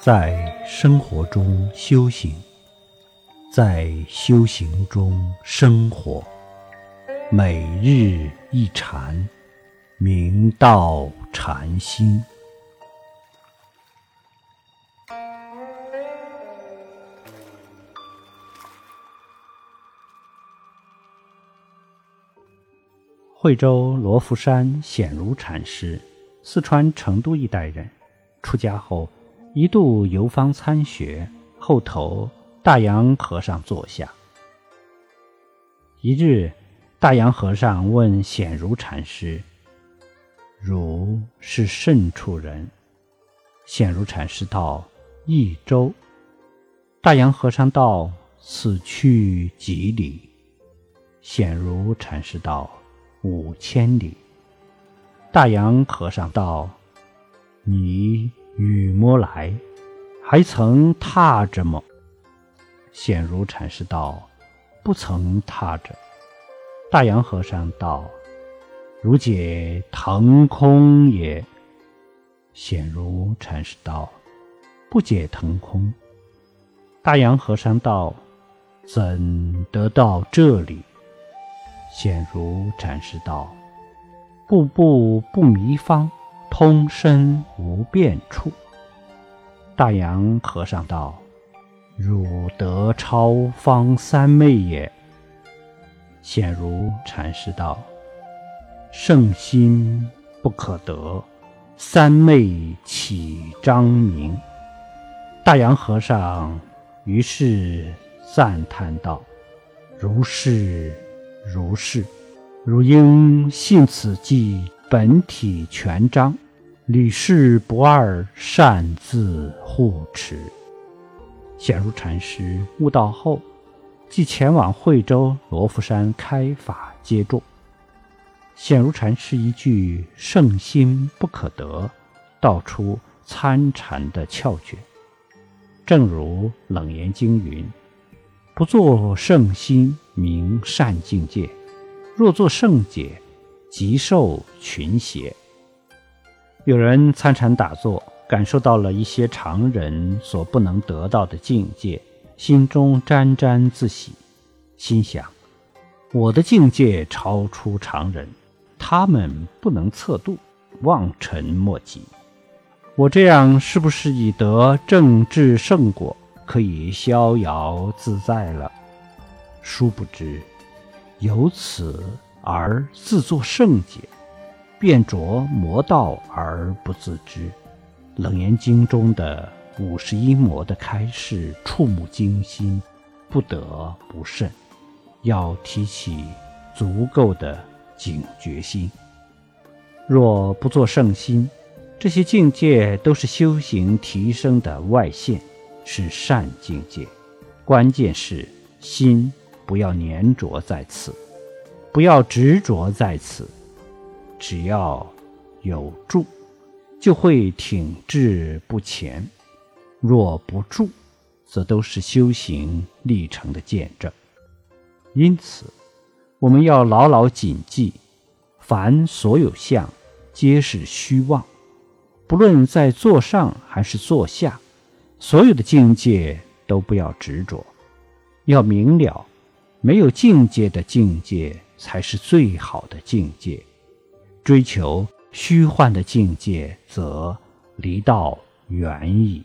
在生活中修行，在修行中生活，每日一禅，明道禅心。惠州罗浮山显如禅师，四川成都一带人，出家后一度游方参学，后投大洋和尚座下。一日，大洋和尚问显如禅师：“汝是甚处人？”显如禅师道：“益州。”大洋和尚道：“此去几里？”显如禅师道：五千里。大洋和尚道：“你雨么来？还曾踏着么？”显如禅师道：“不曾踏着。”大洋和尚道：“如解腾空也。”显如禅师道：“不解腾空。”大洋和尚道：“怎得到这里？”显如禅师道：“步步不迷方，通身无变处。”大洋和尚道：“汝得超方三昧也。”显如禅师道：“圣心不可得，三昧起彰明？”大洋和尚于是赞叹道：“如是。”如是，汝应信此记本体全彰，理事不二，擅自护持。显如禅师悟道后，即前往惠州罗浮山开法接众。显如禅师一句“圣心不可得”，道出参禅的窍诀。正如《冷严经》云。不作圣心，名善境界；若作圣解，极受群邪。有人参禅打坐，感受到了一些常人所不能得到的境界，心中沾沾自喜，心想：我的境界超出常人，他们不能测度，望尘莫及。我这样是不是已得正智圣果？可以逍遥自在了，殊不知由此而自作圣解，便着魔道而不自知。《楞严经》中的五十一魔的开示触目惊心，不得不慎，要提起足够的警觉心。若不做圣心，这些境界都是修行提升的外现。是善境界，关键是心不要粘着在此，不要执着在此。只要有住，就会挺滞不前；若不住，则都是修行历程的见证。因此，我们要牢牢谨记：凡所有相，皆是虚妄。不论在座上还是座下。所有的境界都不要执着，要明了，没有境界的境界才是最好的境界。追求虚幻的境界，则离道远矣。